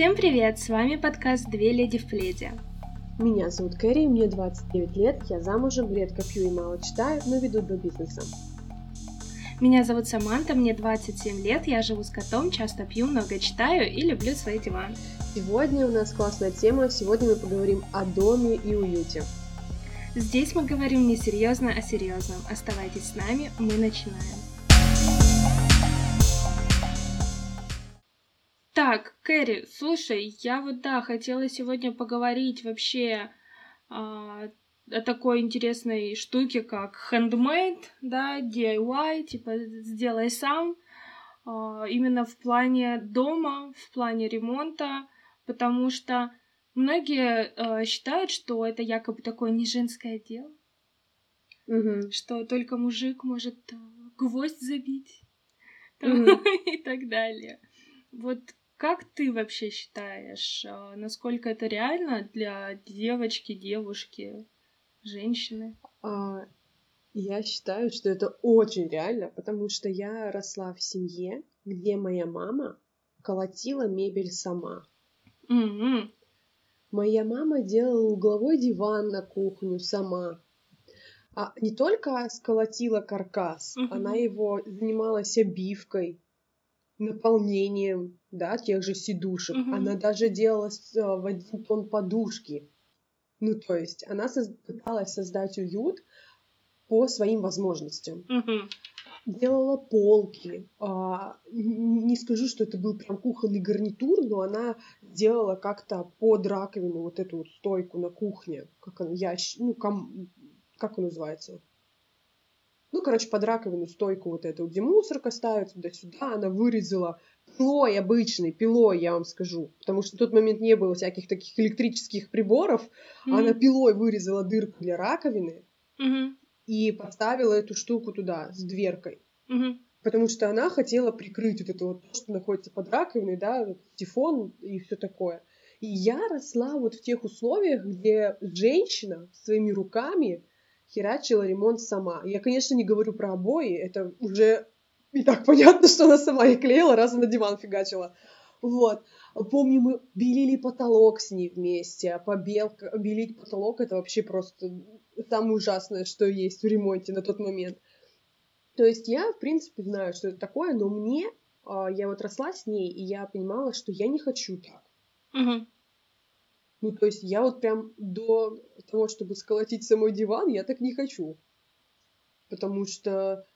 Всем привет! С вами подкаст «Две леди в пледе». Меня зовут Кэрри, мне 29 лет, я замужем, редко пью и мало читаю, но веду два бизнеса. Меня зовут Саманта, мне 27 лет, я живу с котом, часто пью, много читаю и люблю свои диван. Сегодня у нас классная тема, сегодня мы поговорим о доме и уюте. Здесь мы говорим не серьезно, а серьезном. Оставайтесь с нами, мы начинаем. Так, Кэрри, слушай, я вот да, хотела сегодня поговорить вообще а, о такой интересной штуке, как handmade, да, DIY, типа сделай сам, а, именно в плане дома, в плане ремонта, потому что многие а, считают, что это якобы такое не женское дело, Угу. что только мужик может а, гвоздь забить Мгм. и так далее. Вот как ты вообще считаешь, а, насколько это реально для девочки, девушки, женщины? А, я считаю, что это очень реально, потому что я росла в семье, где моя мама колотила мебель сама. М-м. Моя мама делала угловой диван на кухню сама. А не только сколотила каркас, Мгм. она его занималась обивкой, наполнением, да, тех же сидушек. Мгм. Она даже делала э, в один тон подушки. Ну, то есть она соз- пыталась создать уют по своим возможностям. Мгм. Делала полки. А, не скажу, что это был прям кухонный гарнитур, но она делала как-то под раковину вот эту вот стойку на кухне. Как она, ящ... ну, ком- как он называется? Ну, короче, под раковину стойку вот эту, где мусорка ставится туда-сюда, она вырезала пилой обычной, пилой, я вам скажу. Потому что в тот момент не было всяких таких электрических приборов. Она пилой вырезала дырку для раковины Мгм. и поставила эту штуку туда с дверкой. Мгм. Потому что она хотела прикрыть вот это вот, то, что находится под раковиной, да, вот сифон и все такое. И я росла вот в тех условиях, где женщина своими руками херачила ремонт сама. Я, конечно, не говорю про обои, это уже и так понятно, что она сама их клеила, раз на диван фигачила. Вот. Помню, мы белили потолок с ней вместе, а побелка, белить потолок это вообще просто самое ужасное, что есть в ремонте на тот момент. То есть я, в принципе, знаю, что это такое, но мне, а, я вот росла с ней, и я понимала, что я не хочу так. Мгм. Ну, то есть я вот прям до того, чтобы сколотить самой диван, я так не хочу. Потому что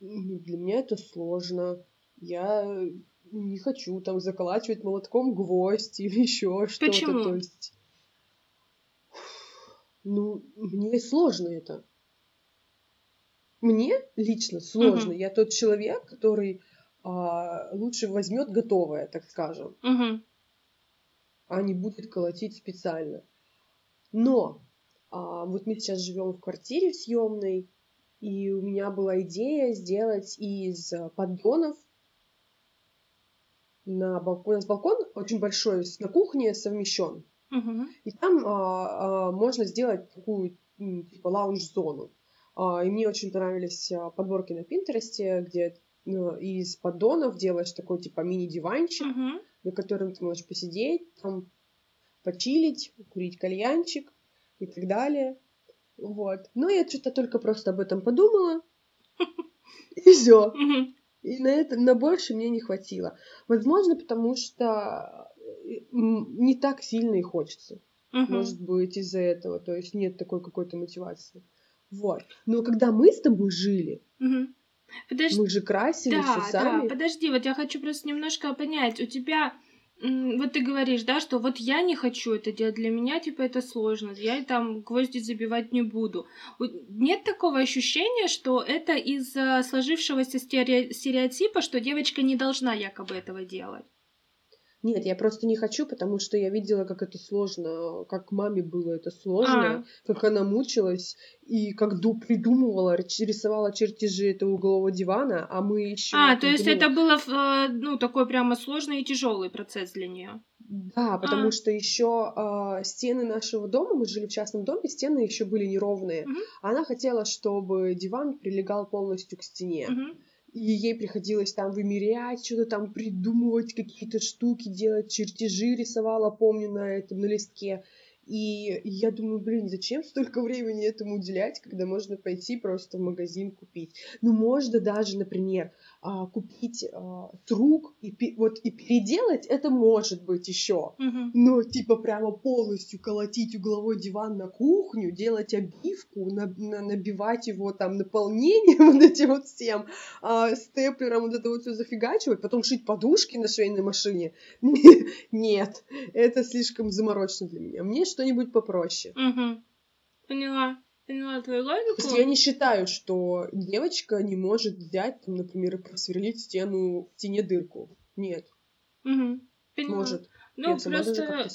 ну, для меня это сложно. Я не хочу там заколачивать молотком гвоздь или еще что-то. То есть, ну, мне сложно это. Мне лично сложно. Мгм. Я тот человек, который а, лучше возьмет готовое, так скажем Мгм. А не будет колотить специально. Но а, вот мы сейчас живем в квартире съемной, и у меня была идея сделать из а, поддонов на балкон. У нас балкон очень большой, на кухне совмещен. Мгм. И там а, а, можно сделать такую типа лаунж-зону. А, и мне очень понравились а, подборки на Пинтересте, где ну, из поддонов делаешь такой типа мини-диванчик, Мгм. На котором ты можешь посидеть, там почилить, курить кальянчик и так далее. Вот. Но я что-то только просто об этом подумала. И все. И на это, на больше мне не хватило. Возможно, потому что э, не так сильно и хочется. Может быть, из-за этого. То есть нет такой какой-то мотивации. Вот. Но когда мы с тобой жили. Подожди. мы же красили Да, все сами. да, подожди, вот я хочу просто немножко понять, у тебя, вот ты говоришь, да, что вот я не хочу это делать, для меня, типа, это сложно, я там гвозди забивать не буду. Нет такого ощущения, что это из-за сложившегося стере- стереотипа, что девочка не должна якобы этого делать? Нет, я просто не хочу, потому что я видела, как это сложно, как маме было это сложно, А. как она мучилась и как ду- придумывала, рисовала чертежи этого углового дивана, а мы еще... А, то есть это было, э, ну, такой прямо сложный и тяжелый процесс для нее. Да, потому А. что еще стены нашего дома, мы жили в частном доме, стены еще были неровные. Мгм. Она хотела, чтобы диван прилегал полностью к стене. Мгм. И ей приходилось там вымерять, что-то там придумывать, какие-то штуки делать, чертежи рисовала, помню, на этом, на листке. И я думаю, блин, зачем столько времени этому уделять, когда можно пойти просто в магазин купить? Ну, можно даже, например, купить а, с рук и, вот, и переделать, это может быть еще. Мгм. Но типа прямо полностью колотить угловой диван на кухню, делать обивку, на- на- набивать его там наполнением вот этим вот всем, а, степлером вот это вот все зафигачивать, потом шить подушки на швейной машине. Нет, это слишком заморочно для меня. Мне что-нибудь попроще. Мгм. Поняла. Поняла твою То логику. есть я не считаю, что девочка не может взять, там, например, и просверлить стену, в стене дырку. Нет, Мгм. Поняла. может. Ну, я просто...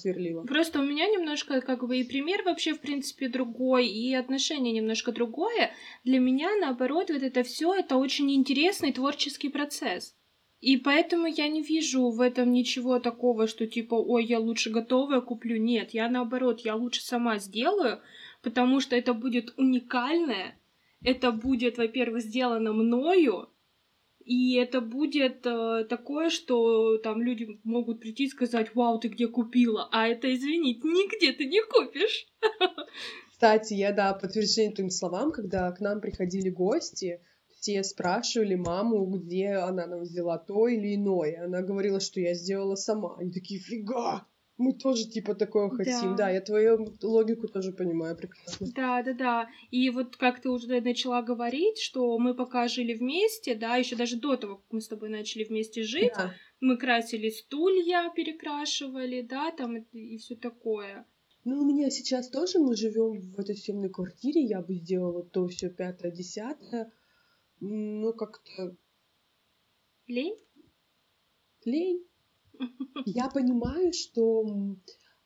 Просто у меня немножко как бы и пример вообще, в принципе, другой, и отношение немножко другое. Для меня, наоборот, вот это все это очень интересный творческий процесс. И поэтому я не вижу в этом ничего такого, что типа, ой, я лучше готовое куплю. Нет, я наоборот, я лучше сама сделаю, потому что это будет уникальное, это будет, во-первых, сделано мною, и это будет э, такое, что там люди могут прийти и сказать, вау, ты где купила? А это, извините, нигде ты не купишь. Кстати, я, да, подтверждение твоим словам, когда к нам приходили гости, все спрашивали маму, где она нам взяла то или иное. Она говорила, что я сделала сама. Они такие, фига! Мы тоже типа такое хотим. Да. Да, я твою логику тоже понимаю прекрасно. Да, да, да. И вот как ты уже начала говорить, что мы пока жили вместе, да, еще даже до того, как мы с тобой начали вместе жить, Да. мы красили стулья, перекрашивали, да, там и, все такое. Ну, у меня сейчас тоже мы живем в этой съемной квартире, я бы сделала то все пятое, десятое. М, Ну, как-то Лень? лень. Я понимаю, что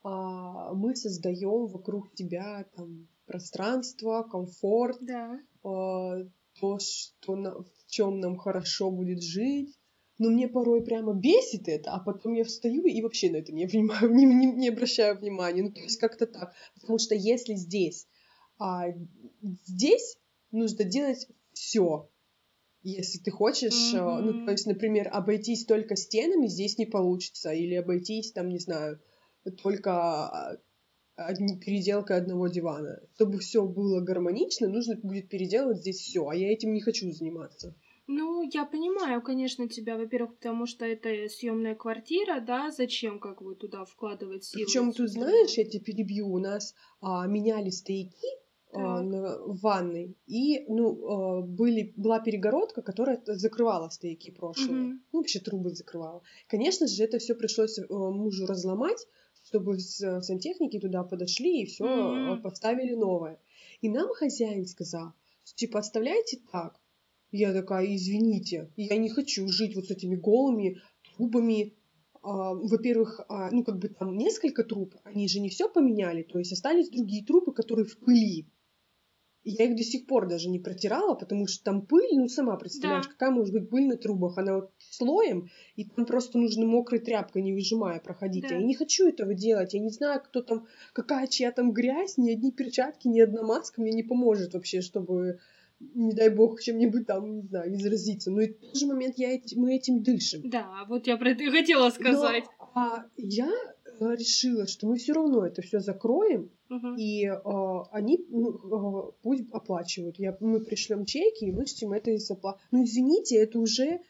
а, мы создаем вокруг тебя там пространство, комфорт, Да. а, то, что на- в чем нам хорошо будет жить. Но мне порой прямо бесит это, а потом я встаю и вообще на это не, внимаю, не, не- не обращаю внимания. Ну, то есть как-то так. Потому что если здесь, а, здесь нужно делать все. Если ты хочешь, а, ну, то есть, например, обойтись только стенами здесь не получится, или обойтись там, не знаю, только а, одни- переделкой одного дивана. Чтобы все было гармонично, нужно будет переделывать здесь все, а я этим не хочу заниматься. Ну, я понимаю, конечно, тебя, во-первых, потому что это съемная квартира, да, зачем как бы туда вкладывать силы? Причем тут знаешь, я тебя перебью, у нас а, меняли стояки в ванной, и ну а, были была перегородка, которая закрывала стояки прошлые, Мгм. ну вообще трубы закрывала. Конечно же, это все пришлось э, мужу разломать, чтобы э, сантехники туда подошли и все Мгм. поставили новое. И нам хозяин сказал, типа оставляйте так. Я такая, извините, я не хочу жить вот с этими голыми трубами. А, Во-первых, а, ну как бы там несколько труб, они же не все поменяли, то есть остались другие трубы, которые в пыли. Я их до сих пор даже не протирала, потому что там пыль, ну сама представляешь, Да. какая может быть пыль на трубах, она вот слоем, и там просто нужно мокрой тряпкой, не выжимая, проходить. Да. Я не хочу этого делать, я не знаю, кто там, какая чья там грязь, ни одни перчатки, ни одна маска мне не поможет вообще, чтобы, не дай бог, чем-нибудь там, не знаю, изразиться. Но и в тот же момент я, эти- мы этим дышим. Да, вот я про это и хотела сказать. Но, а, я э, решила, что мы все равно это все закроем, И а, они ну, а, пусть оплачивают. Я, мы пришлем чеки и вычтем это из. Ну, извините, это уже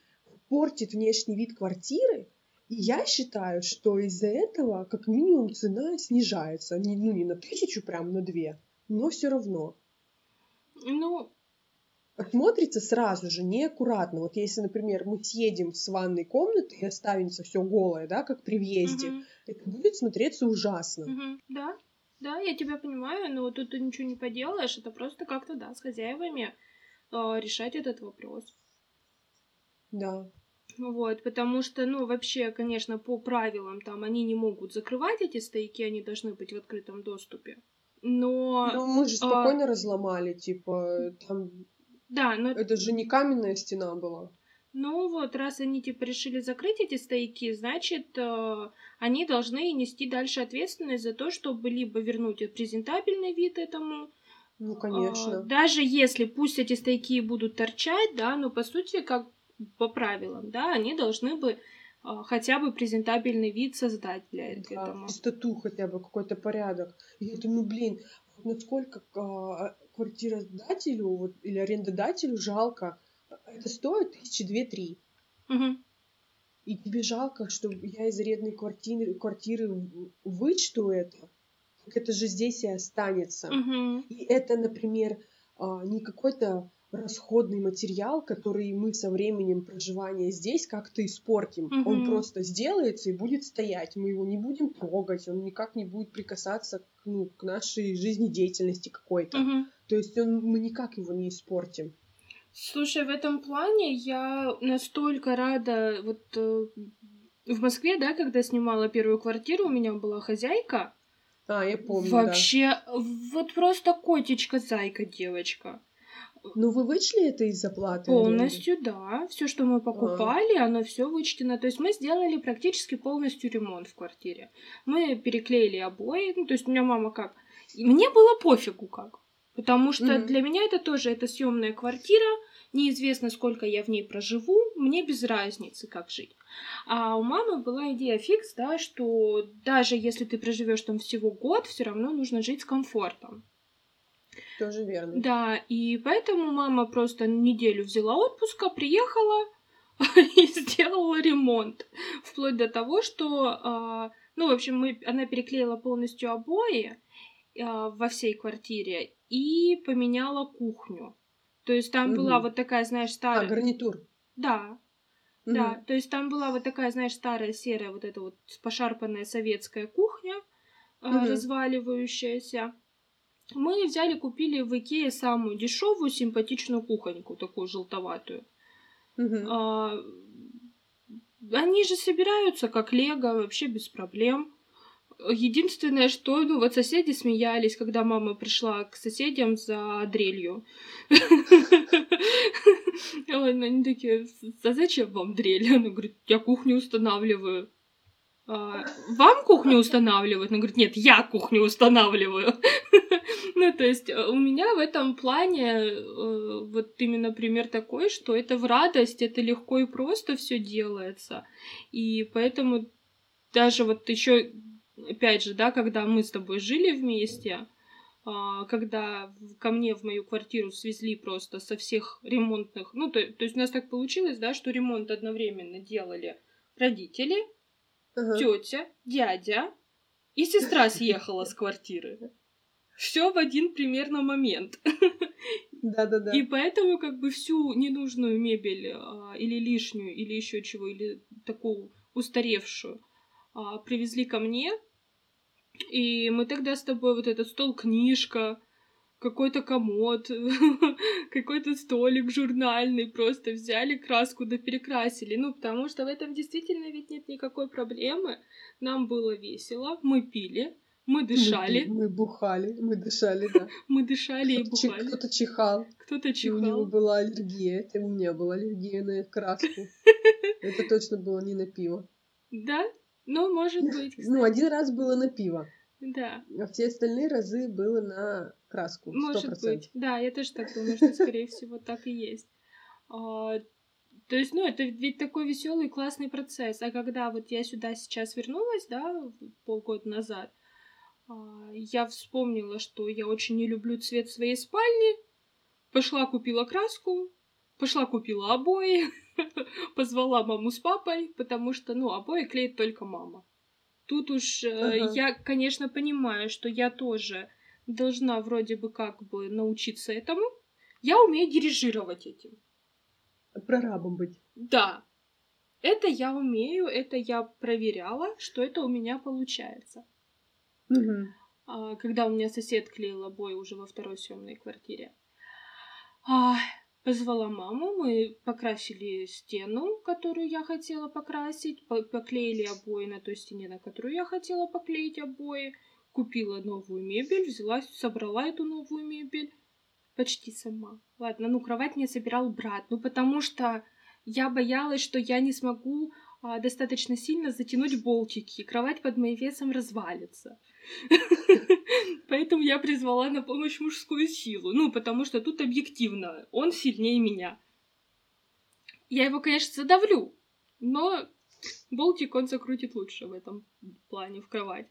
портит внешний вид квартиры. И я считаю, что из-за этого как минимум цена снижается. Не, ну, не на тысячу, прям на две, но все равно. Ну, Смотрится сразу же неаккуратно. Вот если, например, мы съедем с ванной комнаты и оставится все голое, да, как при въезде, мгм, это будет смотреться ужасно. мгм, да, да, я тебя понимаю, но тут ты ничего не поделаешь, это просто как-то, да, с хозяевами а, решать этот вопрос. Да. Вот, потому что, ну, вообще, конечно, по правилам там они не могут закрывать эти стояки, они должны быть в открытом доступе. Но, Ну, мы же а, спокойно разломали, типа, там, да, но это же не каменная стена была. Ну вот, раз они типа решили закрыть эти стояки, значит, э, они должны нести дальше ответственность за то, чтобы либо вернуть презентабельный вид этому, Ну, а, конечно. даже если пусть эти стояки будут торчать, да, но по сути, как по правилам, да, они должны бы а, хотя бы презентабельный вид создать для Да, этого. чистоту хотя бы, какой-то порядок. Я думаю, блин, насколько а, квартиродателю вот, или арендодателю жалко. Это стоит тысячи две-три. Мгм. И тебе жалко, что я из арендной квартиры, квартиры вычту это. Так это же здесь и останется. Мгм. И это, например, а, не какой-то расходный материал, который мы со временем проживания здесь как-то испортим. Он Мгм. просто сделается и будет стоять. Мы его не будем трогать, он никак не будет прикасаться к, ну, к нашей жизнедеятельности какой-то. Мгм. То есть он, мы никак его не испортим. Слушай, в этом плане я настолько рада, вот э, в Москве, да, когда снимала первую квартиру, у меня была хозяйка, А, я помню, да. вообще, вот просто котичка-зайка девочка. Ну вы вычли это из оплаты? Полностью, да. Все, что мы покупали, оно все вычтено. То есть мы сделали практически полностью ремонт в квартире. Мы переклеили обои. Ну, то есть у меня мама как? Мне было пофигу как. Потому что Мгм. для меня это тоже это съемная квартира. Неизвестно, сколько я в ней проживу. Мне без разницы, как жить. А у мамы была идея фикс, да, что даже если ты проживешь там всего год, все равно нужно жить с комфортом. Тоже верно. Да, и поэтому мама просто неделю взяла отпуска, приехала и сделала ремонт. Вплоть до того, что, а, ну, в общем, мы, она переклеила полностью обои во всей квартире и поменяла кухню. То есть там была Мгм. вот такая, знаешь, А, старая... гарнитур. Да, Мгм. да, то есть там была вот такая, знаешь, старая серая вот эта вот пошарпанная советская кухня, а, Мгм. разваливающаяся. Мы взяли, купили в Икее самую дешевую симпатичную кухоньку, такую желтоватую. Мгм. А, они же собираются как лего, вообще без проблем. Единственное, что, ну, вот соседи смеялись, когда мама пришла к соседям за дрелью. Ну, Они такие, а зачем вам дрель? Она говорит, я кухню устанавливаю. «А, Вам кухню устанавливают? Она говорит, нет, я кухню устанавливаю. Ну, то есть э, у меня в этом плане э, вот именно пример такой, что это в радость, это легко и просто все делается. И поэтому даже вот еще, опять же, да, когда мы с тобой жили вместе, а, когда ко мне в мою квартиру свезли просто со всех ремонтных, ну, то, то есть у нас так получилось, да, что ремонт одновременно делали родители, Ага. тетя, дядя и сестра съехала с квартиры. Все в один примерно момент. Да-да-да. И поэтому как бы всю ненужную мебель а, или лишнюю, или еще чего, или такую устаревшую а, привезли ко мне. И мы тогда с тобой вот этот стол, книжка, какой-то комод, какой-то столик журнальный, просто взяли краску да перекрасили. Ну, потому что в этом действительно ведь нет никакой проблемы. Нам было весело, мы пили, мы Мы дышали, пи- Мы бухали, мы дышали, да. мы дышали и Кто-то чих- бухали. Кто-то чихал, Кто-то и у него чихал. была аллергия. Это у меня была аллергия на краску. Это точно было не на пиво. Да? Ну, может быть, Ну, кстати. один раз было на пиво, Да, а все остальные разы было на краску. Сто может процентов. быть. Да, я тоже так думаю, что, скорее всего, так и есть. А, то есть, ну, это ведь такой веселый, классный процесс. А когда вот я сюда сейчас вернулась, да, полгода назад, а, я вспомнила, что я очень не люблю цвет своей спальни. Пошла купила краску, пошла купила обои, позвала маму с папой, потому что, ну, обои клеит только мама. Тут уж э, Ага. я, конечно, понимаю, что я тоже должна вроде бы как бы научиться этому. Я умею дирижировать этим. Прорабом быть. Да, это я умею, это я проверяла, что это у меня получается. Мгм. А, когда у меня сосед клеил обои уже во второй съемной квартире. А, позвала маму, мы покрасили стену, которую я хотела покрасить, по- поклеили обои на той стене, на которую я хотела поклеить обои, купила новую мебель, взяла, собрала эту новую мебель почти сама. Ладно, ну кровать мне собирал брат, ну потому что я боялась, что я не смогу а, достаточно сильно затянуть болтики, и кровать под моим весом развалится. Поэтому я призвала на помощь мужскую силу. Ну, потому что тут объективно, он сильнее меня. Я его, конечно, задавлю, но болтик он закрутит лучше в этом плане в кровать.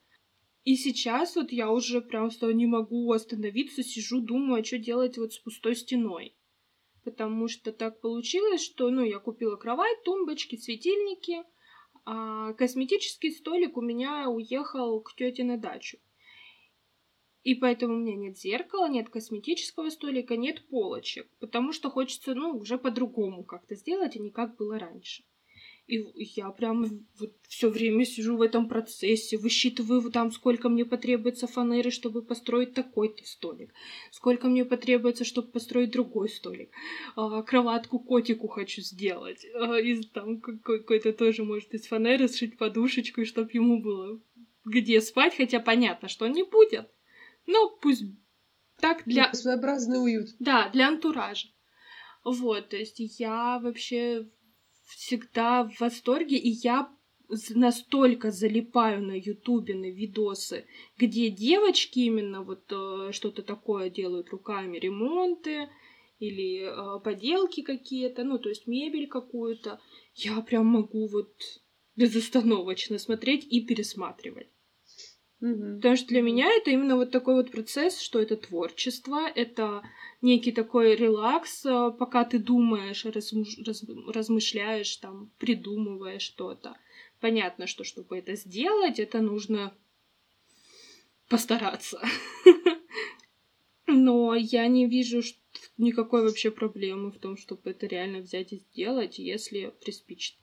И сейчас вот я уже прям что не могу остановиться, сижу, думаю, а что делать вот с пустой стеной. Потому что так получилось, что, ну, я купила кровать, тумбочки, светильники, а косметический столик у меня уехал к тете на дачу. И поэтому у меня нет зеркала, нет косметического столика, нет полочек, потому что хочется, ну, уже по-другому как-то сделать, а не как было раньше. И я прям вот все время сижу в этом процессе, высчитываю там, сколько мне потребуется фанеры, чтобы построить такой-то столик, сколько мне потребуется, чтобы построить другой столик. А, кроватку котику хочу сделать. А, из там какой-то тоже, может, из фанеры сшить подушечку, чтобы ему было где спать, хотя понятно, что он не будет. Но пусть так для... Своеобразный уют. Да, для антуража. Вот, то есть я вообще всегда в восторге, и я настолько залипаю на ютубе, на видосы, где девочки именно вот э, что-то такое делают руками, ремонты или э, поделки какие-то, ну, то есть мебель какую-то. Я прям могу вот безостановочно смотреть и пересматривать. Mm-hmm. Потому что для меня это именно вот такой вот процесс, что это творчество, это некий такой релакс, э, пока ты думаешь, размыш... раз... размышляешь, там, придумываешь что-то. Понятно, что чтобы это сделать, это нужно постараться. Но я не вижу никакой вообще проблемы в том, чтобы это реально взять и сделать, если приспичит.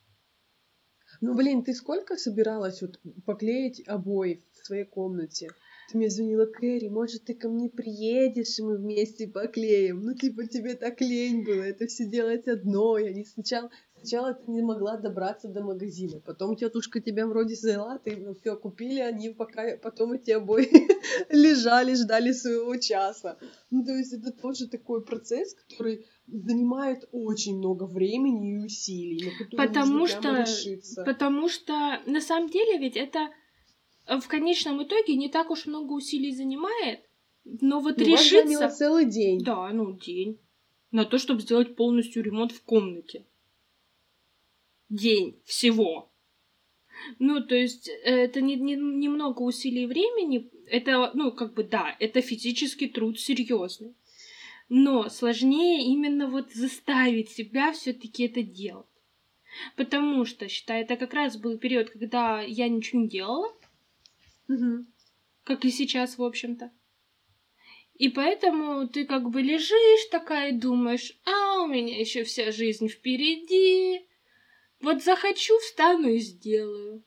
Ну, блин, ты сколько собиралась вот поклеить обои в своей комнате? Ты мне звонила, Кэрри, может, ты ко мне приедешь, и мы вместе поклеим? Ну, типа, тебе так лень было это все делать одной. Они сначала, сначала ты не могла добраться до магазина, потом тетушка тебя вроде взяла, ты ну, все купили, они пока потом эти обои лежали, ждали своего часа. Ну, то есть это тоже такой процесс, который занимает очень много времени и усилий, на потому что, решиться. Потому что на самом деле ведь это в конечном итоге не так уж много усилий занимает, но вот ну, решиться... целый день. Да, ну, день. На то, чтобы сделать полностью ремонт в комнате. День всего. Ну, то есть, это не, не, немного усилий времени. Это, ну, как бы, да, это физический труд серьезный. Но сложнее именно вот заставить себя все-таки это делать. Потому что, считай, это как раз был период, когда я ничего не делала. Угу. Как и сейчас, в общем-то. И поэтому ты как бы лежишь такая и думаешь, а у меня еще вся жизнь впереди. Вот захочу, встану и сделаю.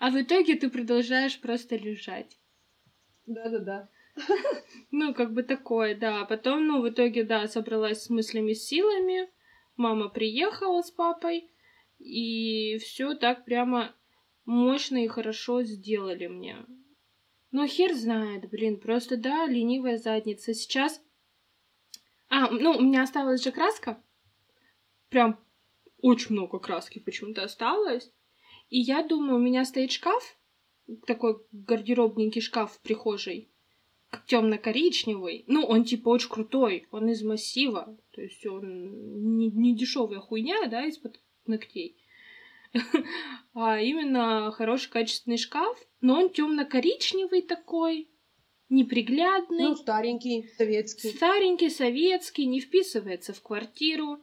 А в итоге ты продолжаешь просто лежать. Да-да-да. Ну, как бы такое, да. Потом, ну, в итоге, да, собралась с мыслями, силами. Мама приехала с папой. И все так прямо мощно и хорошо сделали мне. Но хер знает, блин, просто да, ленивая задница. Сейчас... А, ну, у меня осталась же краска. Прям очень много краски почему-то осталось. И я думаю, у меня стоит шкаф, такой гардеробненький шкаф в прихожей, темно-коричневый. Ну, он типа очень крутой, он из массива, то есть он не, не дешевая хуйня, да, из-под ногтей. а именно хороший качественный шкаф, но он темно-коричневый такой, неприглядный. Ну, старенький, советский. Старенький, советский, не вписывается в квартиру.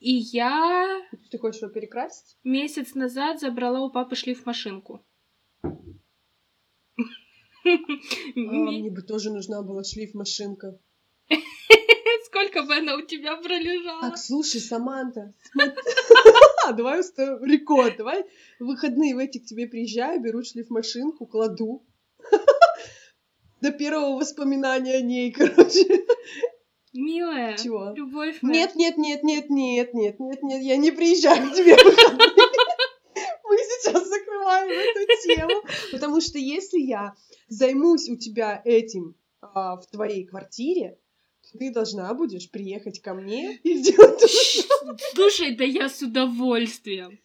И я... Ты хочешь его перекрасить? Месяц назад забрала у папы шлиф-машинку. А, мне бы тоже нужна была шлиф-машинка. Сколько бы она у тебя пролежала? Так, слушай, Саманта, давай устроим рекорд, давай выходные в эти к тебе приезжаю, беру шлиф-машинку, кладу. До первого воспоминания о ней, короче. Милая, Чего? любовь моя. Нет, нет, нет, нет, нет, нет, нет, нет, я не приезжаю к тебе Мы сейчас закрываем эту тему, потому что если я займусь у тебя этим а, в твоей квартире, ты должна будешь приехать ко мне и сделать Слушай, да я с удовольствием.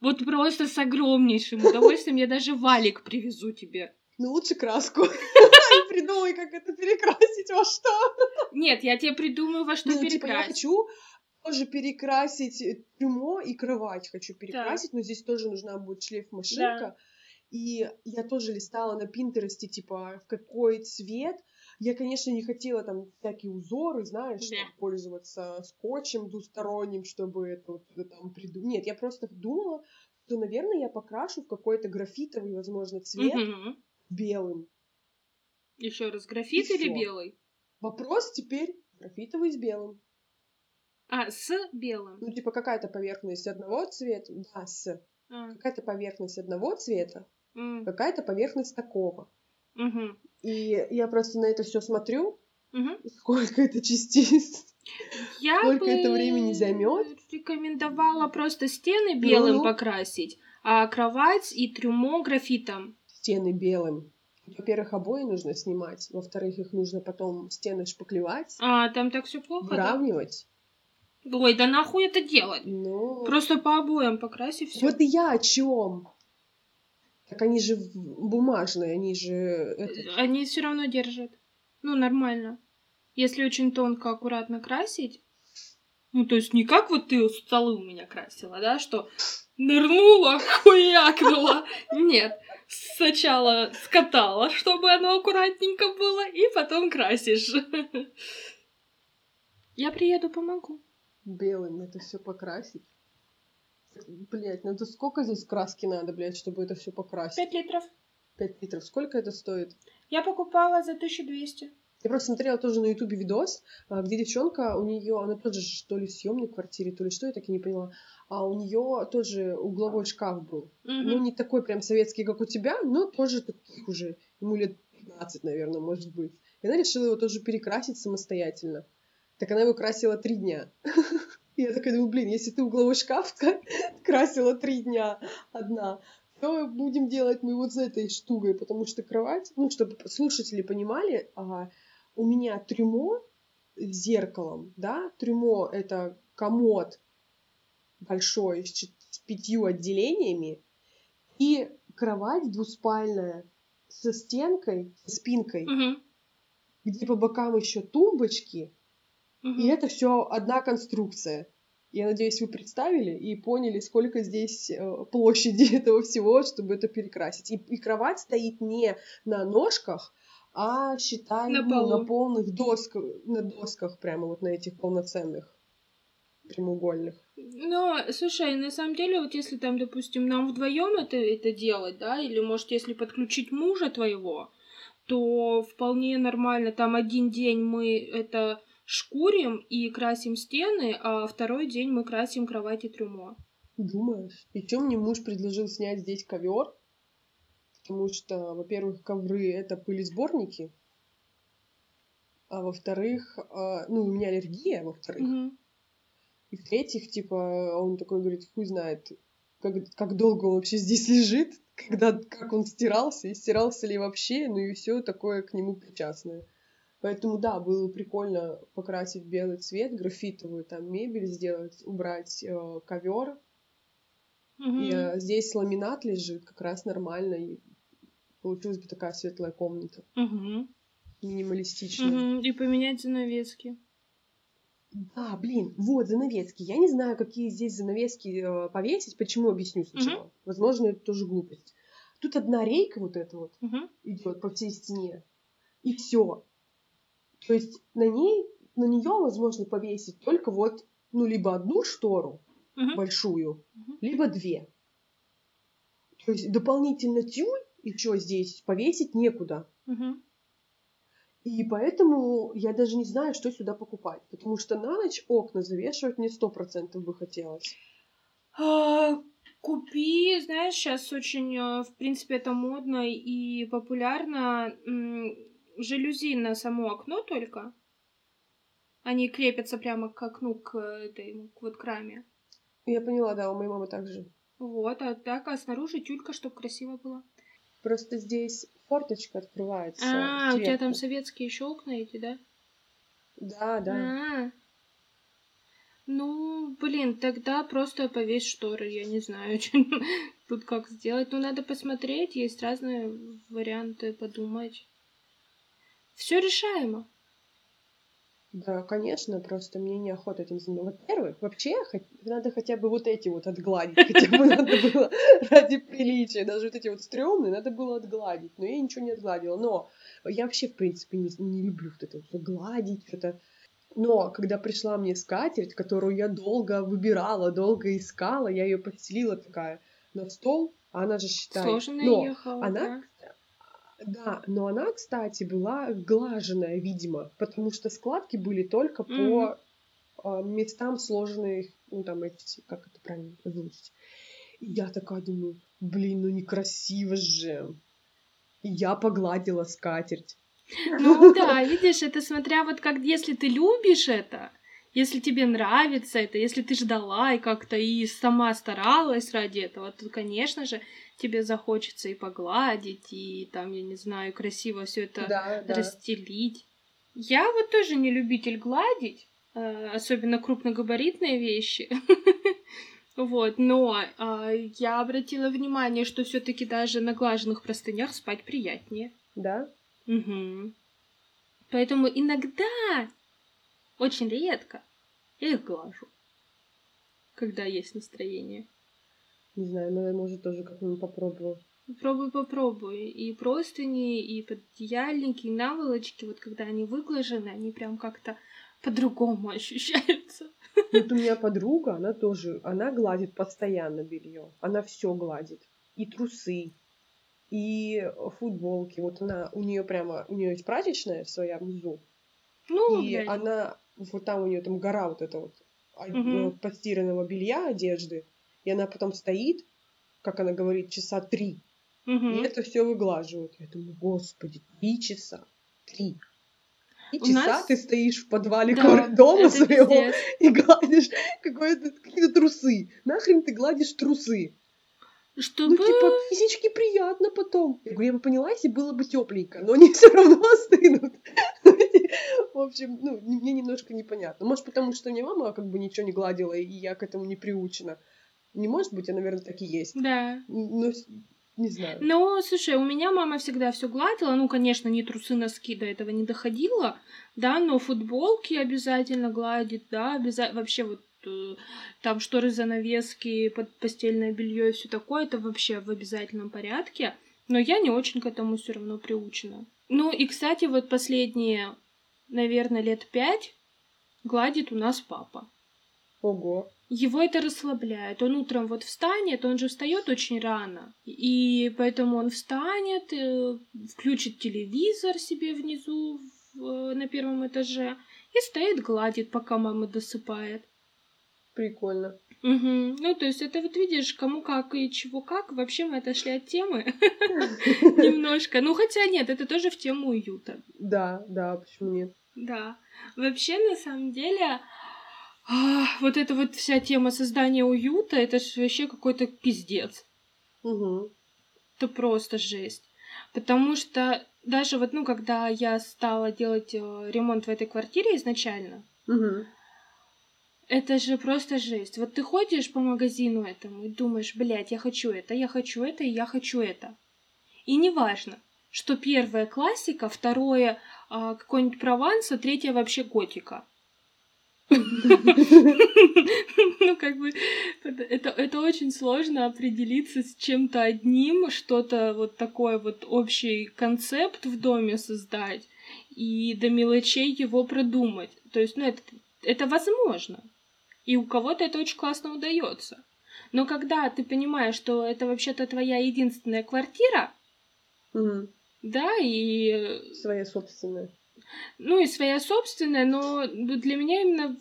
Вот просто с огромнейшим удовольствием я даже валик привезу тебе. Ну, лучше краску. Придумай, как это перекрасить во что. Нет, я тебе придумаю, во что перекрасить. Типа, я хочу тоже перекрасить трюмо и кровать хочу перекрасить, да. но здесь тоже нужна будет шлейф-машинка. Да. И я тоже листала на Пинтересте, типа, в какой цвет. Я, конечно, не хотела там всякие узоры, знаешь, да. пользоваться скотчем двусторонним, чтобы это вот там придумать. Нет, я просто думала, что, наверное, я покрашу в какой-то графитовый, возможно, цвет угу. белым. Еще раз, графит И или всё. белый? Вопрос теперь графитовый с белым. А, с белым. Ну, типа какая-то поверхность одного цвета, да, с. А. Какая-то поверхность одного цвета, mm. какая-то поверхность такого. Угу. И я просто на это все смотрю, угу. сколько это частиц, я сколько бы это времени займет. Рекомендовала просто стены белым ну, покрасить, а кровать и трюмо графитом. Стены белым. Во-первых, обои нужно снимать, во-вторых, их нужно потом стены шпаклевать. А, там так все плохо. Выравнивать. Да? Ой, да нахуй это делать? Ну... Просто по обоям покрасить все. Вот и я о чем. Так они же бумажные, они же... Это... Они все равно держат. Ну, нормально. Если очень тонко, аккуратно красить, ну, то есть не как вот ты столы у меня красила, да, что нырнула, хуякнула. Нет, сначала скатала, чтобы оно аккуратненько было, и потом красишь. Я приеду, помогу. Белым это все покрасить. Блять, ну это сколько здесь краски надо, блядь, чтобы это все покрасить? Пять литров. Пять литров. Сколько это стоит? Я покупала за 1200. Я просто смотрела тоже на ютубе видос, а, где девчонка, у нее, она тоже что ли в съемной квартире, то ли что, я так и не поняла, а у нее тоже угловой шкаф был. Mm-hmm. Ну, не такой прям советский, как у тебя, но тоже таких уже, ему лет 15, наверное, может быть. И она решила его тоже перекрасить самостоятельно. Так она его красила три дня. И я такая думаю, блин, если ты угловой шкаф красила три дня одна, то будем делать мы вот с этой штукой, потому что кровать, ну, чтобы слушатели понимали, а, у меня трюмо с зеркалом, да, трюмо — это комод большой с, с пятью отделениями, и кровать двуспальная со стенкой, спинкой, угу. где по бокам еще тумбочки, Угу. И это все одна конструкция. Я надеюсь, вы представили и поняли, сколько здесь э, площади этого всего, чтобы это перекрасить. И, и кровать стоит не на ножках, а считай на, ну, на полных досках, на досках прямо вот на этих полноценных прямоугольных. Ну, слушай, на самом деле, вот если там, допустим, нам вдвоем это, это делать, да, или может, если подключить мужа твоего, то вполне нормально, там один день мы это шкурим и красим стены, а второй день мы красим кровать и трюмо. Думаешь? И чем мне муж предложил снять здесь ковер? Потому что, во-первых, ковры это пылесборники, а во-вторых, а, ну, у меня аллергия, во-вторых. Угу. И в-третьих, типа, он такой говорит, хуй знает, как, как долго он вообще здесь лежит, когда, как он стирался, и стирался ли вообще, ну и все такое к нему причастное. Поэтому, да, было прикольно покрасить белый цвет, графитовую там мебель сделать, убрать э, ковер. Mm-hmm. И э, здесь ламинат лежит как раз нормально, и получилась бы такая светлая комната. Mm-hmm. Минималистичная. Mm-hmm. И поменять занавески. Да, блин, вот занавески. Я не знаю, какие здесь занавески э, повесить. Почему объясню сначала. Mm-hmm. Возможно, это тоже глупость. Тут одна рейка вот эта вот mm-hmm. идет по всей стене. И все. То есть на ней, на нее возможно повесить только вот, ну, либо одну штору uh-huh. большую, uh-huh. либо две. То есть дополнительно тюль и что здесь повесить некуда. Uh-huh. И поэтому я даже не знаю, что сюда покупать. Потому что на ночь окна завешивать мне сто процентов бы хотелось. А, купи, знаешь, сейчас очень, э, в принципе, это модно и популярно жалюзи на само окно только. Они крепятся прямо к окну, к этой, к вот к раме. Я поняла, да, у моей мамы так же. Вот, а так, а снаружи тюлька, чтобы красиво было. Просто здесь форточка открывается. А, у тебя там советские еще окна эти, да? Да, да. А, ну, блин, тогда просто повесь шторы, я не знаю, тут как сделать. Ну, надо посмотреть, есть разные варианты, подумать. Все решаемо. Да, конечно, просто мне неохота этим заниматься. Во-первых, вообще надо хотя бы вот эти вот отгладить, хотя бы надо было ради приличия, даже вот эти вот стрёмные надо было отгладить, но я ничего не отгладила. Но я вообще, в принципе, не, не люблю вот это вот гладить, что-то. Но когда пришла мне скатерть, которую я долго выбирала, долго искала, я ее подстелила такая на стол, а она же считает... Сложно но ехала, она, да? Да, но она, кстати, была глаженная, видимо, потому что складки были только mm-hmm. по э, местам сложенных, ну там эти, как это правильно озвучить. И я такая думаю, блин, ну некрасиво же. И я погладила скатерть. Ну да, видишь, это смотря вот как, если ты любишь это, если тебе нравится это, если ты ждала и как-то и сама старалась ради этого, то, конечно же, тебе захочется и погладить, и там, я не знаю, красиво все это да, расстелить. Да. Я вот тоже не любитель гладить, э, особенно крупногабаритные вещи. Вот, но а, я обратила внимание, что все-таки даже на глаженных простынях спать приятнее. Да? Угу. Поэтому иногда, очень редко, я их глажу, когда есть настроение. Не знаю, наверное, может, тоже как-нибудь попробую. Попробуй, попробуй. И простыни, и пододеяльники, и наволочки, вот когда они выглажены, они прям как-то по-другому ощущаются. Вот у меня подруга, она тоже, она гладит постоянно белье. Она все гладит. И трусы, и футболки. Вот она, у нее прямо, у нее есть прачечная своя внизу. Ну, и блядь. она, вот там у нее там гора вот эта вот угу. постиранного белья, одежды. И она потом стоит, как она говорит, часа три. Угу. И это все выглаживает. Я думаю, господи, три часа. Три. И часа нас... ты стоишь в подвале да, дома своего пиздец. и гладишь какие-то трусы. Нахрен ты гладишь трусы? Чтобы... Ну, типа, физически приятно потом. Я говорю, я бы поняла, если было бы тепленько, но они все равно остынут. В общем, ну, мне немножко непонятно. Может, потому что мне мама как бы ничего не гладила, и я к этому не приучена. Не может быть, а, наверное, так и есть. Да. Но не знаю. Ну, слушай, у меня мама всегда все гладила. Ну, конечно, не трусы, носки до этого не доходило, да, но футболки обязательно гладит, да, обязательно. Вообще вот э, там шторы, занавески, под постельное белье и все такое, это вообще в обязательном порядке. Но я не очень к этому все равно приучена. Ну и, кстати, вот последние, наверное, лет пять гладит у нас папа. Ого его это расслабляет. Он утром вот встанет, он же встает очень рано, и поэтому он встанет, э, включит телевизор себе внизу в, на первом этаже и стоит гладит, пока мама досыпает. Прикольно. Угу. Ну, то есть это вот видишь, кому как и чего как. Вообще мы отошли от темы немножко. Ну, хотя нет, это тоже в тему уюта. Да, да, почему нет? Да. Вообще, на самом деле, а, вот эта вот вся тема создания уюта, это же вообще какой-то пиздец. Угу. Это просто жесть. Потому что даже вот, ну, когда я стала делать э, ремонт в этой квартире изначально, угу. это же просто жесть. Вот ты ходишь по магазину этому и думаешь, блядь, я хочу это, я хочу это, и я хочу это. И неважно, что первое классика, второе а, какой-нибудь Прованс, а третье вообще готика. Ну, как бы, это, это очень сложно определиться с чем-то одним, что-то вот такой вот общий концепт в доме создать и до мелочей его продумать. То есть, ну, это, это возможно. И у кого-то это очень классно удается. Но когда ты понимаешь, что это вообще-то твоя единственная квартира. Да, и... Своя собственная ну и своя собственная, но для меня именно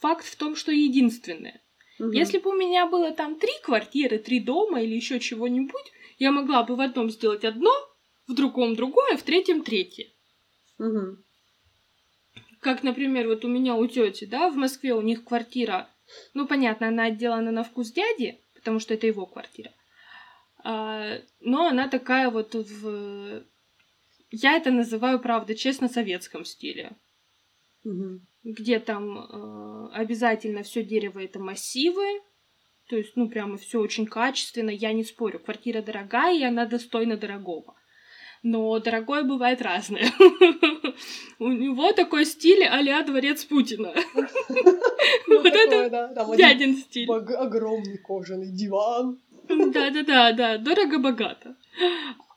факт в том, что единственная. Угу. Если бы у меня было там три квартиры, три дома или еще чего-нибудь, я могла бы в одном сделать одно, в другом другое, в третьем третье. Угу. Как, например, вот у меня у тети, да, в Москве у них квартира, ну, понятно, она отделана на вкус дяди, потому что это его квартира. А, но она такая вот в я это называю, правда, честно, советском стиле. Угу. Где там э, обязательно все дерево это массивы. То есть, ну, прямо все очень качественно, я не спорю. Квартира дорогая, и она достойна дорогого. но дорогое бывает разное. У него такой стиль а дворец Путина. Вот это дядин стиль. Огромный кожаный диван. Да-да-да, да, дорого-богато.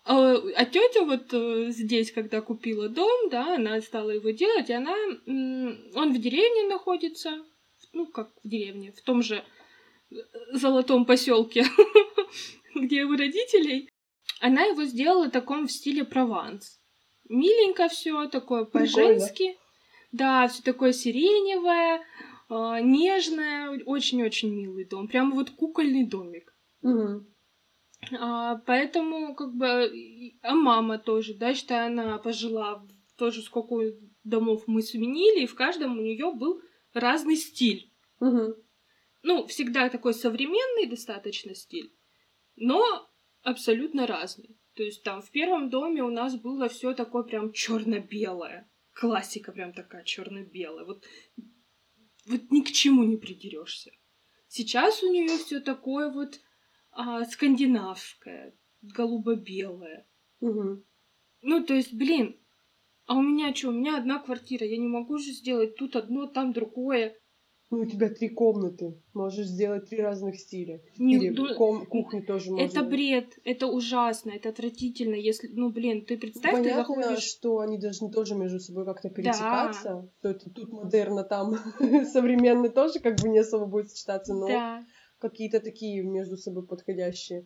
А, а тетя вот э, здесь, когда купила дом, да, она стала его делать, и она, он в деревне находится, ну как в деревне, в том же э, золотом поселке, где у родителей. Она его сделала таком в стиле Прованс. Миленько все, такое по-женски. Да, все такое сиреневое, э, нежное, очень-очень милый дом. Прямо вот кукольный домик. Угу. А, поэтому, как бы, а мама тоже, да, что она пожила, тоже сколько домов мы сменили, и в каждом у нее был разный стиль. Угу. Ну, всегда такой современный достаточно стиль, но абсолютно разный. То есть там в первом доме у нас было все такое прям черно-белое. Классика прям такая черно-белая. Вот, вот ни к чему не придерешься. Сейчас у нее все такое вот а, скандинавское, голубо-белое. Угу. Ну, то есть, блин, а у меня что, у меня одна квартира, я не могу же сделать тут одно, там другое. Ну, у тебя три комнаты. Можешь сделать три разных стиля. Не, Или ду- ком- кухню тоже можно. Это бред, это ужасно, это отвратительно, если, ну, блин, ты представь, ты Понятно, заходишь... что они должны тоже между собой как-то пересекаться. Что это тут модерно, там современно тоже как бы не особо будет сочетаться, но Да. Какие-то такие между собой подходящие.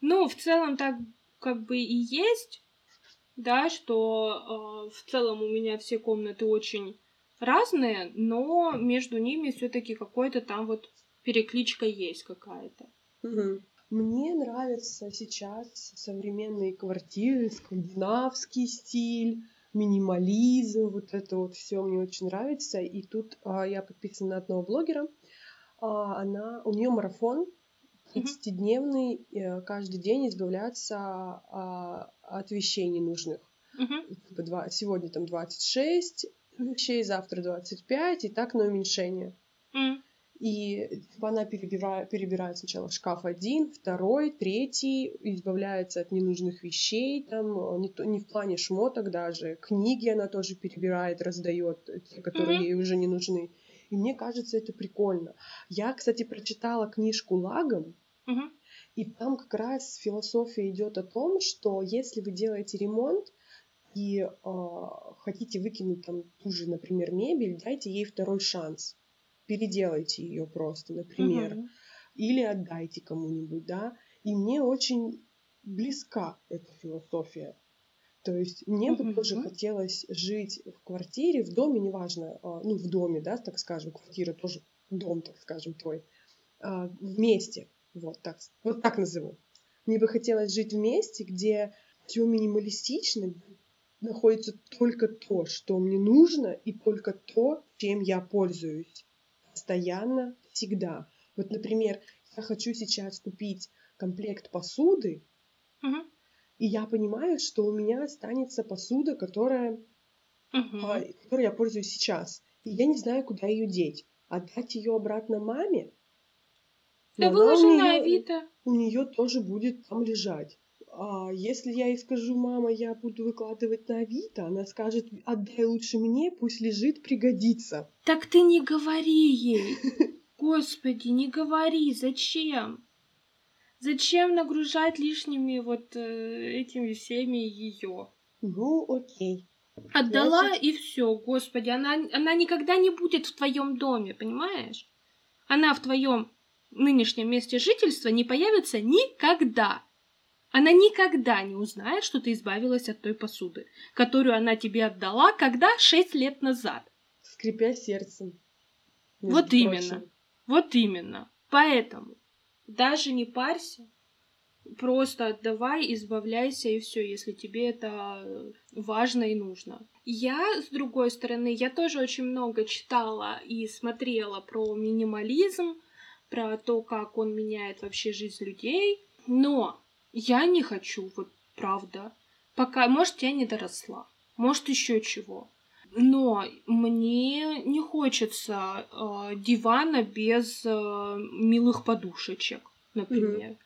Ну, в целом так как бы и есть, да, что э, в целом у меня все комнаты очень разные, но между ними все-таки какой-то там вот перекличка есть какая-то. Мгм. Мне нравятся сейчас современные квартиры, скандинавский стиль, минимализм, вот это вот все мне очень нравится. И тут а, я подписана на одного блогера. А, она, у нее марафон 30-дневный, э, каждый день избавляться а, от вещей ненужных. Два- сегодня там 26 вещей, завтра 25, и так на уменьшение. М. И типа, она перебирает, перебирает сначала шкаф один, второй, третий, избавляется от ненужных вещей, там не, то- не в плане шмоток даже, книги она тоже перебирает, раздает, те, которые Мгм. ей уже не нужны. И мне кажется, это прикольно. Я, кстати, прочитала книжку Лагом, Мгм. и там как раз философия идет о том, что если вы делаете ремонт и э, хотите выкинуть там ту же, например, мебель, дайте ей второй шанс. Переделайте ее просто, например. Мгм. Или отдайте кому-нибудь, да. И мне очень близка эта философия. То есть мне бы тоже хотелось жить в квартире, в доме, неважно, а, ну, в доме, да, так скажем, квартира тоже дом, так скажем, твой, а, вместе, вот так, вот так назову. Мне бы хотелось жить в месте, где все минималистично, находится только то, что мне нужно, и только то, чем я пользуюсь. Постоянно, всегда. Вот, например, я хочу сейчас купить комплект посуды, Мгм. И я понимаю, что у меня останется посуда, которая, а, которой я пользуюсь сейчас. И я не знаю, куда ее деть. Отдать ее обратно маме? Да выложи на Авито. у нее тоже будет там лежать. А если я ей скажу, мама, я буду выкладывать на Авито, она скажет, отдай лучше мне, пусть лежит, пригодится. Так ты не говори ей. Господи, не говори, зачем? Зачем нагружать лишними вот э, этими всеми ее? Ну, окей. Отдала Значит- и все, господи, она, она никогда не будет в твоем доме, понимаешь? Она в твоем нынешнем месте жительства не появится никогда. Она никогда не узнает, что ты избавилась от той посуды, которую она тебе отдала, когда шесть лет назад. Скрипя сердцем. Вот прочим. именно. Вот именно. Поэтому даже не парься, просто отдавай, избавляйся и все, если тебе это важно и нужно. Я, с другой стороны, я тоже очень много читала и смотрела про минимализм, про то, как он меняет вообще жизнь людей, но я не хочу, вот правда. Пока, может, я не доросла, может, еще чего. Но мне не хочется э, дивана без э, милых подушечек, например.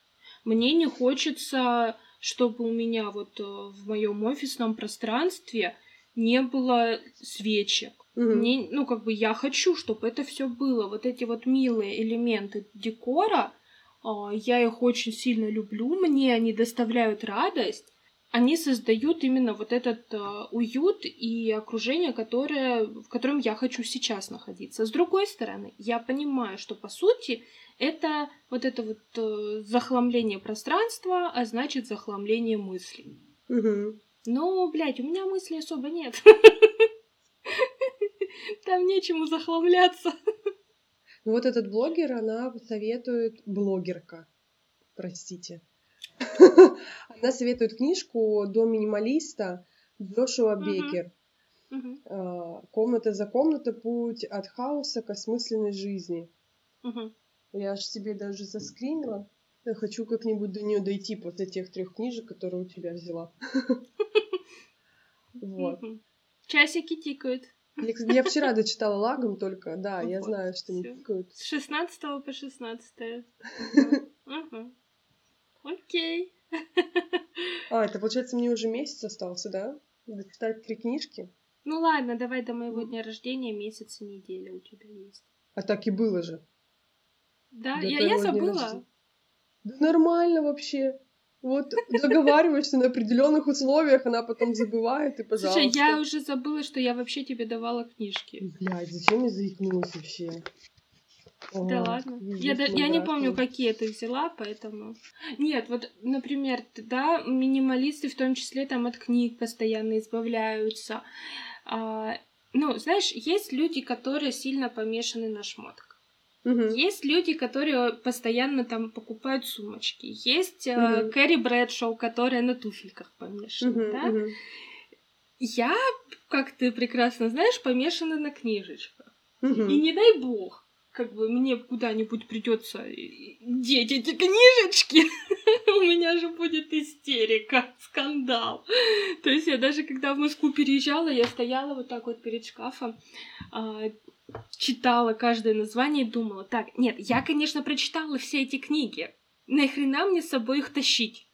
Мне не хочется чтобы у меня вот э, в моем офисном пространстве не было свечек. Мгм. Мне, ну, как бы я хочу, чтобы это все было. Вот эти вот милые элементы декора, а, я их очень сильно люблю, мне они доставляют радость. Они создают именно вот этот а, уют и окружение, которое, в котором я хочу сейчас находиться. С другой стороны, я понимаю, что по сути это вот это вот э, захламление пространства, а значит захламление мыслей. Мгм. Но, блядь, у меня мыслей особо нет. Там нечему захламляться. Ну вот этот блогер, она советует, блогерка, простите, она советует книжку «До минималиста» Джошуа. Бекер. А, «Комната за комнатой. Путь от хаоса к осмысленной жизни». Я аж себе даже заскринила. Я хочу как-нибудь до нее дойти после тех трех книжек, которые у тебя взяла. Вот. Часики тикают. Я, я вчера дочитала лагом только, да, я Вот, знаю, что не тикают. С 16 по 16. Окей. А, это получается мне уже месяц остался, да? Дочитать три книжки. Ну ладно, давай до моего дня рождения месяц и неделя у тебя есть. А так и было же. Да, До я, я забыла. Да нормально вообще. Вот договариваешься на определенных условиях, она потом забывает, и пожалуйста. Слушай, я уже забыла, что я вообще тебе давала книжки. Блядь, зачем я заикнулась вообще? Да ладно. Я, да- я не помню, какие ты взяла, поэтому... Нет, вот, например, да, минималисты в том числе там от книг постоянно избавляются. А, ну, знаешь, есть люди, которые сильно помешаны на шмотках. Мгм. Есть люди, которые постоянно там покупают сумочки. Есть э, Мгм. Кэрри Брэдшоу, которая на туфельках помешана, Мгм, да? мгм. Я, как ты прекрасно знаешь, помешана на книжечках. Мгм. И не дай бог, как бы мне куда-нибудь придется деть эти книжечки, у меня же будет истерика, скандал. То есть я даже когда в Москву переезжала, я стояла вот так вот перед шкафом, а, читала каждое название и думала, так, нет, я, конечно, прочитала все эти книги, нахрена мне с собой их тащить?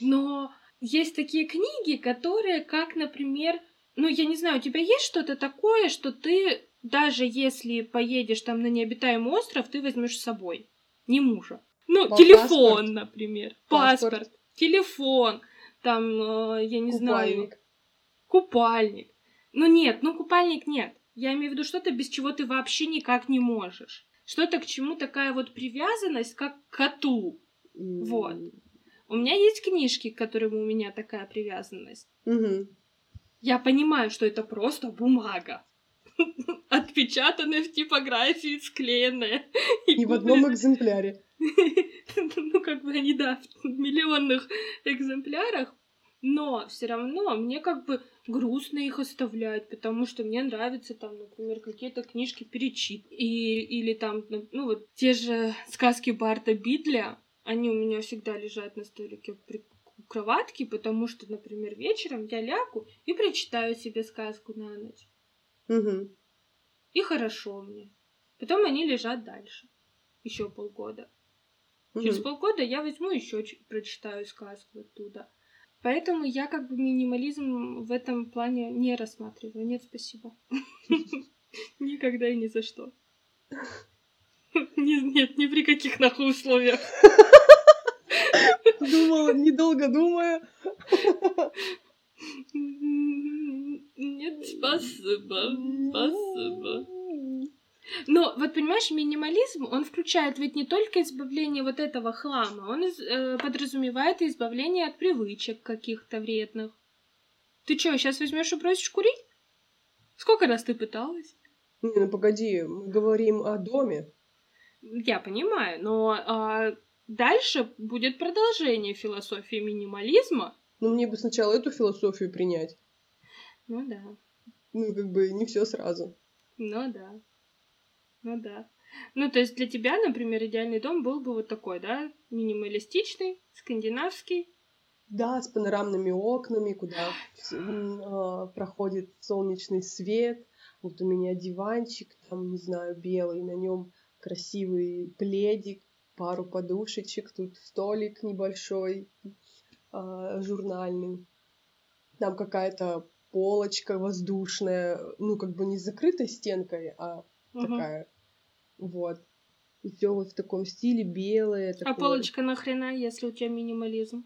Но есть такие книги, которые, как, например, ну, я не знаю, у тебя есть что-то такое, что ты, даже если поедешь там на необитаемый остров, ты возьмешь с собой? Не мужа. Ну, Па- телефон, паспорт. например. Паспорт. Паспорт. Телефон. Там, э, я не знаю, Купальник. купальник. Ну нет, ну купальник нет. Я имею в виду что-то, без чего ты вообще никак не можешь. Что-то, к чему такая вот привязанность, как к коту. М. Вот. У меня есть книжки, к которым у меня такая привязанность. Мгм. Я понимаю, что это просто бумага. Отпечатанная в типографии, склеенная. И в одном экземпляре. Ну, как бы они, да, в миллионных экземплярах. Но все равно мне как бы грустно их оставлять, потому что мне нравится там, например, какие-то книжки перечит. И, или там, ну вот те же сказки Барта Бидля, они у меня всегда лежат на столике при у кроватки, потому что, например, вечером я лягу и прочитаю себе сказку на ночь. Мгм. И хорошо мне. Потом они лежат дальше. Еще полгода. Через Мгм. полгода я возьму еще прочитаю сказку оттуда. Поэтому я как бы минимализм в этом плане не рассматриваю. Нет, спасибо. Никогда и ни за что. Нет, ни при каких нахуй условиях. Думала, недолго думая. Нет, спасибо. Спасибо. Но вот понимаешь, минимализм, он включает ведь не только избавление вот этого хлама, он из- э, подразумевает и избавление от привычек каких-то вредных. Ты что, сейчас возьмешь и бросишь курить? Сколько раз ты пыталась? Не, ну погоди, мы говорим о доме. Я понимаю, но а, дальше будет продолжение философии минимализма. Но мне бы сначала эту философию принять. Ну да, Ну, как бы не все сразу. ну да, ну да. Ну, то есть для тебя, например, идеальный дом был бы вот такой, да? Минималистичный, скандинавский. Да, с панорамными окнами, куда а, проходит солнечный свет. Вот у меня диванчик, там, не знаю, белый, на нем красивый пледик, пару подушечек, тут столик небольшой, э, журнальный. Там какая-то полочка воздушная, ну, как бы не с закрытой стенкой, а Мгм. такая. Вот. И все вот в таком стиле, белое. А такое. полочка нахрена, если у тебя минимализм?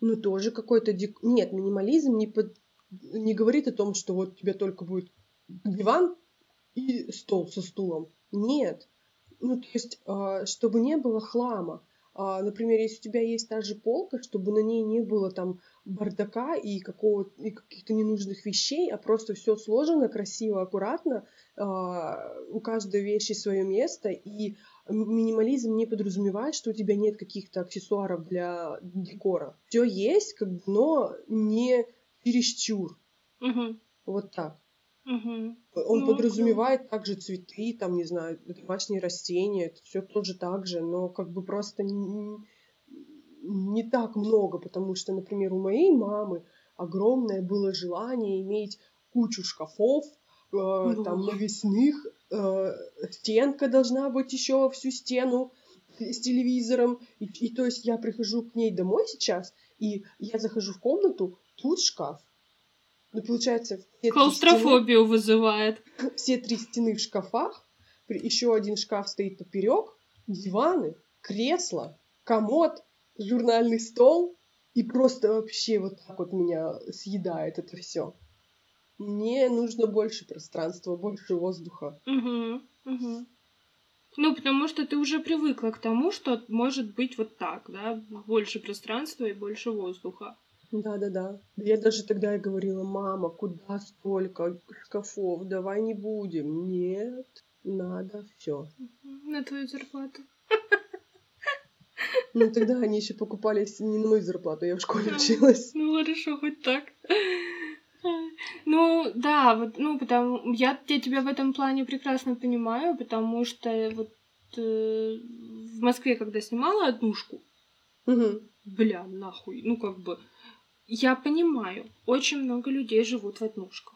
Ну, тоже какой-то... дек- Нет, минимализм не, под- не говорит о том, что вот у тебя только будет диван и стол со стулом. Нет. Ну, то есть, а, чтобы не было хлама. А, Например, если у тебя есть та же полка, чтобы на ней не было там бардака и, какого, и каких-то ненужных вещей, а просто все сложено красиво, аккуратно, а, у каждой вещи свое место, и минимализм не подразумевает, что у тебя нет каких-то аксессуаров для декора. Все есть, как бы, но не чересчур. Угу. Вот так. Угу. Он Ну, подразумевает также цветы, там, не знаю, домашние растения, это все тоже так же, но как бы просто не, не так много, потому что, например, у моей мамы огромное было желание иметь кучу шкафов, э, там Ох. навесных, э, стенка должна быть еще во всю стену с телевизором. И, и то есть я прихожу к ней домой сейчас, и я захожу в комнату, тут шкаф. Ну, получается, все три стены- Клаустрофобию вызывает. все три стены в шкафах, еще один шкаф стоит поперек, диваны, кресло, комод, журнальный стол, и просто вообще вот так вот меня съедает это все. Мне нужно больше пространства, больше воздуха. Угу. Угу. Ну, потому что ты уже привыкла к тому, что может быть вот так, да, больше пространства и больше воздуха. Да-да-да. Я даже тогда и говорила, мама, куда столько шкафов, давай не будем. Нет, надо все. На твою зарплату. Ну тогда они еще покупались не на мою зарплату, я в школе Да. училась. Ну, хорошо, хоть так. Ну, да, вот, ну, потому... Я, я тебя в этом плане прекрасно понимаю, потому что вот э, в Москве, когда снимала однушку, Мгм. бля, нахуй, ну, как бы... Я понимаю, очень много людей живут в однушках.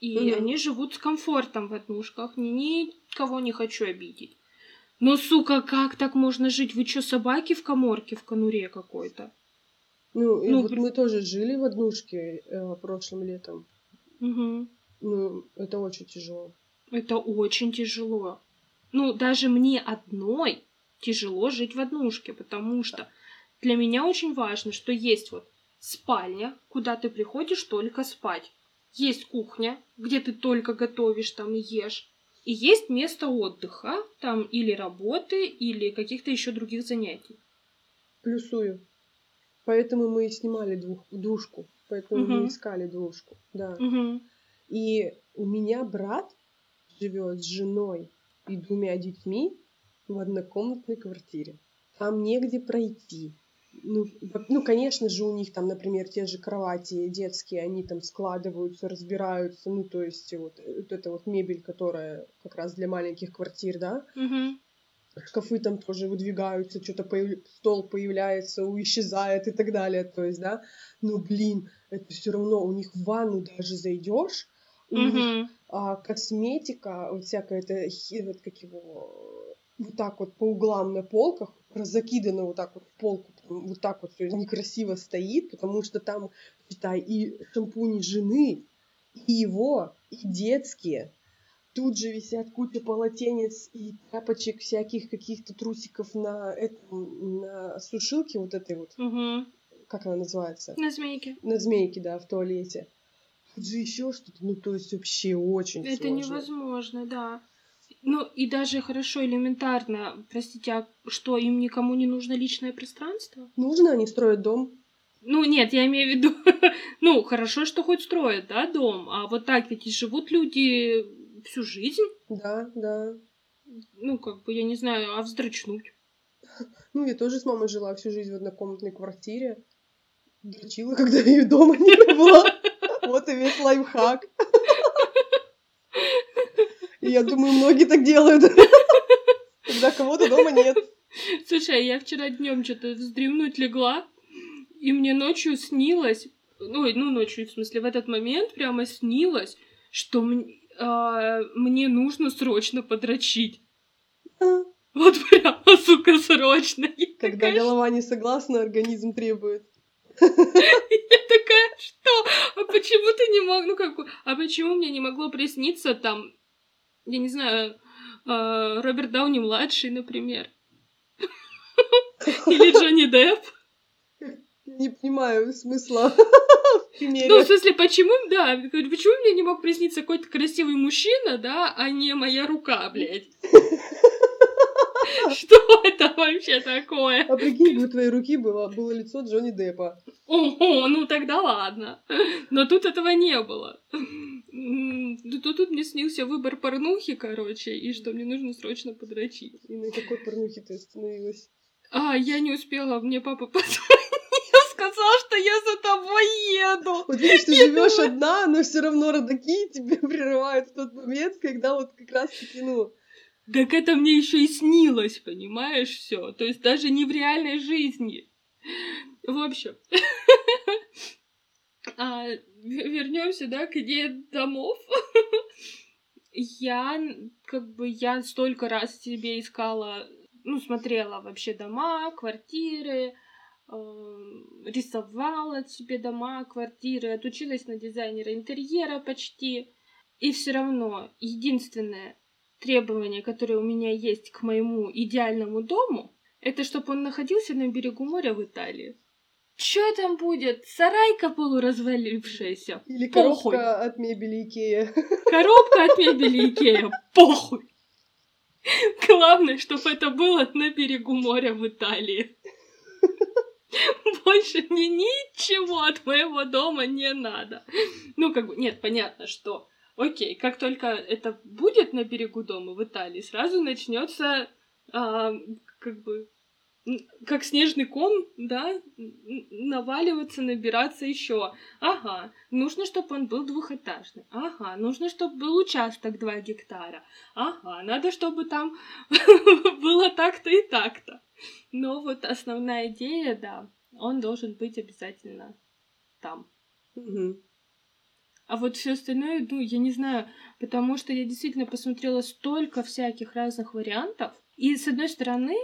И Мгм. они живут с комфортом в однушках. Ни- Никого не хочу обидеть. Но, сука, как так можно жить? Вы чё, собаки в коморке, в конуре какой-то? Ну, и Ну, вот при- мы тоже жили в однушке э, прошлым летом. Угу. Ну, это очень тяжело. Это очень тяжело. Ну, даже мне одной тяжело жить в однушке, потому что для меня очень важно, что есть вот спальня, куда ты приходишь только спать. Есть кухня, где ты только готовишь там и ешь. И есть место отдыха, там или работы, или каких-то еще других занятий. Плюсую. Поэтому мы и снимали двух, двушку. Поэтому мы Мгм. искали двушку. Да. Угу. И у меня брат живет с женой и двумя детьми в однокомнатной квартире. Там негде пройти. Ну, ну, конечно же, у них там, например, те же кровати детские, они там складываются, разбираются, ну, то есть вот, э, вот эта вот мебель, которая как раз для маленьких квартир, да, Угу. шкафы там тоже выдвигаются, что-то появ- стол появляется, исчезает и так далее, то есть, да, ну, блин, это все равно, у них в ванну даже зайдешь, у них Угу. а, косметика, вот всякая это, хи- вот как его, вот так вот по углам на полках, закидано вот так вот в полку, вот так вот все некрасиво стоит, потому что там, считай, и шампуни жены, и его, и детские. Тут же висят куча полотенец и тряпочек всяких каких-то трусиков на этом, на сушилке вот этой вот, Угу. как она называется? На змейке. На змейке, да, в туалете. Тут же еще что-то, ну то есть вообще очень Это сложно. невозможно, да. Ну и даже хорошо элементарно, простите, а что, им никому не нужно личное пространство? Нужно, они строят дом. Ну нет, я имею в виду, ну хорошо, что хоть строят, да, дом, а вот так ведь и живут люди всю жизнь, Да, да. ну как бы, я не знаю, а вздрочнуть. Ну, я тоже с мамой жила всю жизнь в однокомнатной квартире. Дрочила, когда ее дома не было. Вот и весь лайфхак. Я думаю, многие так делают. Когда кого-то дома нет. Слушай, а я вчера днем что-то вздремнуть легла, и мне ночью снилось, ну, ну ночью, в смысле, в этот момент прямо снилось, что мне, э, а, мне нужно срочно подрочить. Вот прямо, сука, срочно. Я Когда такая, голова не согласна, организм требует. Я такая, что? А почему ты не мог, ну как, а почему мне не могло присниться там я не знаю, э, Роберт Дауни младший, например? Или Джонни Депп? Не понимаю смысла Ну, в смысле, почему, да, почему мне не мог присниться какой-то красивый мужчина, да, а не моя рука, блядь? Что это вообще такое? А прикинь, у твоей руки было, было лицо Джонни Деппа. Ого, ну тогда ладно. Но тут этого не было. Тут, тут мне снился выбор порнухи, короче, и что мне нужно срочно подрочить. И на какой порнухе ты остановилась? А, я не успела, мне папа позвонил, сказал, что я за тобой еду. Вот видишь, ты живешь одна, но все равно родаки тебе прерывают в тот момент, когда вот как раз таки, ну, так это мне еще и снилось, понимаешь, все. То есть даже не в реальной жизни. В общем, а, вернемся, да, к идее домов. я, как бы, я столько раз себе искала, ну, смотрела вообще дома, квартиры, э, рисовала себе дома, квартиры, отучилась на дизайнера интерьера почти. И все равно единственное, требования, которые у меня есть к моему идеальному дому, это чтобы он находился на берегу моря в Италии. Чё там будет? Сарайка полуразвалившаяся? Или коробка Похуй. от мебели Икея? Коробка от мебели Икея. Похуй. Главное, чтобы это было на берегу моря в Италии. Больше мне ничего от моего дома не надо. Ну, как бы, нет, понятно, что окей, как только это будет на берегу дома в Италии, сразу начнется а, как бы как снежный ком, да, наваливаться, набираться еще. Ага, нужно, чтобы он был двухэтажный. Ага, нужно, чтобы был участок 2 гектара. Ага, надо, чтобы там было так-то и так-то. Но вот основная идея, да, он должен быть обязательно там. Угу. А вот все остальное, ну, я не знаю, потому что я действительно посмотрела столько всяких разных вариантов. И с одной стороны,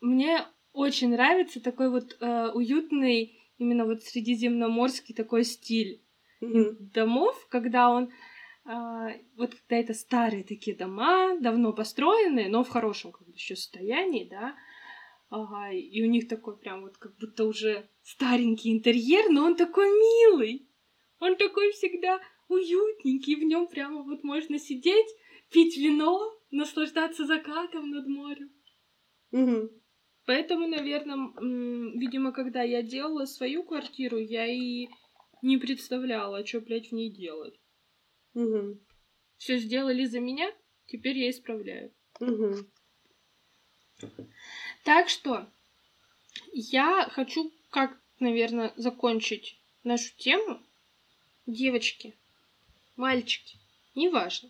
мне очень нравится такой вот э, уютный, именно вот средиземноморский такой стиль mm-hmm. домов, когда он э, вот когда это старые такие дома, давно построенные, но в хорошем как бы еще состоянии, да, ага, и у них такой прям вот как будто уже старенький интерьер, но он такой милый. Он такой всегда уютненький, в нем прямо вот можно сидеть, пить вино, наслаждаться закатом над морем. Угу. Поэтому, наверное, видимо, когда я делала свою квартиру, я и не представляла, что, блядь, в ней делать. Угу. Все сделали за меня, теперь я исправляю. Угу. Так что я хочу как, наверное, закончить нашу тему Девочки, мальчики, неважно.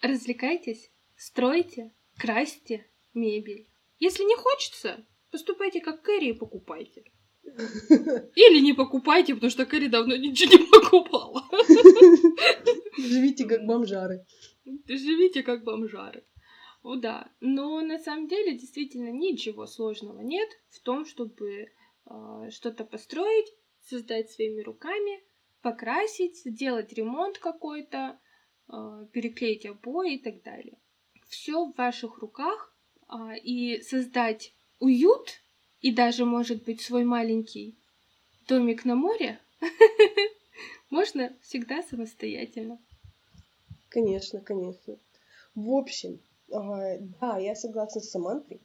Развлекайтесь, стройте, красьте мебель. Если не хочется, поступайте как Кэрри и покупайте. Или не покупайте, потому что Кэрри давно ничего не покупала. Живите как бомжары. Живите как бомжары. О, да. Но на самом деле действительно ничего сложного нет в том, чтобы э, что-то построить, создать своими руками, покрасить, сделать ремонт какой-то, а, переклеить обои и так далее. Все в ваших руках, а, и создать уют и даже, может быть, свой маленький домик на море можно всегда самостоятельно. Конечно, конечно. В общем, а, да, я согласна с Самантой.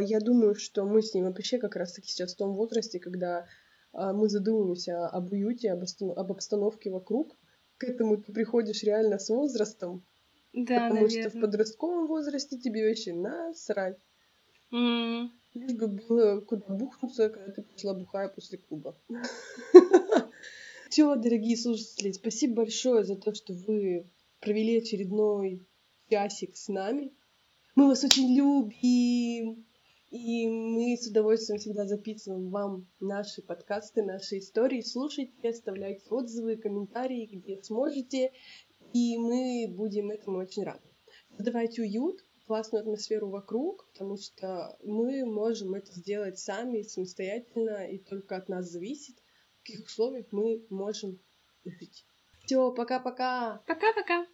Я думаю, что мы с ним вообще как раз-таки сейчас в том возрасте, когда а, мы задумываемся об уюте, об обстановке вокруг. К этому ты приходишь реально с возрастом. Да, потому наверное. что в подростковом возрасте тебе вообще насрать. Mm. Лишь бы было куда бухнуться, когда ты пришла бухая после клуба. Все, дорогие слушатели, спасибо большое за то, что вы провели очередной часик с нами. Мы вас очень любим. И мы с удовольствием всегда записываем вам наши подкасты, наши истории. Слушайте, оставляйте отзывы, комментарии, где сможете. И мы будем этому очень рады. Создавайте уют, классную атмосферу вокруг, потому что мы можем это сделать сами, самостоятельно, и только от нас зависит, в каких условиях мы можем жить. Все, пока-пока. Пока-пока.